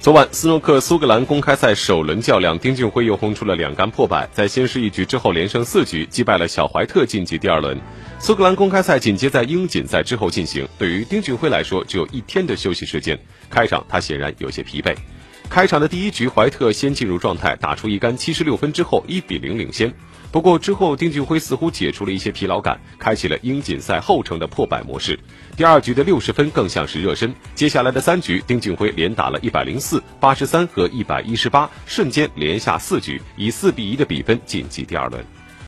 昨晚，斯诺克苏格兰公开赛首轮较量，丁俊晖又轰出了两杆破百，在先失一局之后连胜四局，击败了小怀特晋级第二轮。苏格兰公开赛紧接在英锦赛之后进行，对于丁俊晖来说只有一天的休息时间。开场他显然有些疲惫。开场的第一局，怀特先进入状态，打出一杆七十六分之后一比零领先。不过之后，丁俊晖似乎解除了一些疲劳感，开启了英锦赛后程的破百模式。第二局的六十分更像是热身，接下来的三局，丁俊晖连打了一百零四、八十三和一百一十八，瞬间连下四局，以四比一的比分晋级第二轮。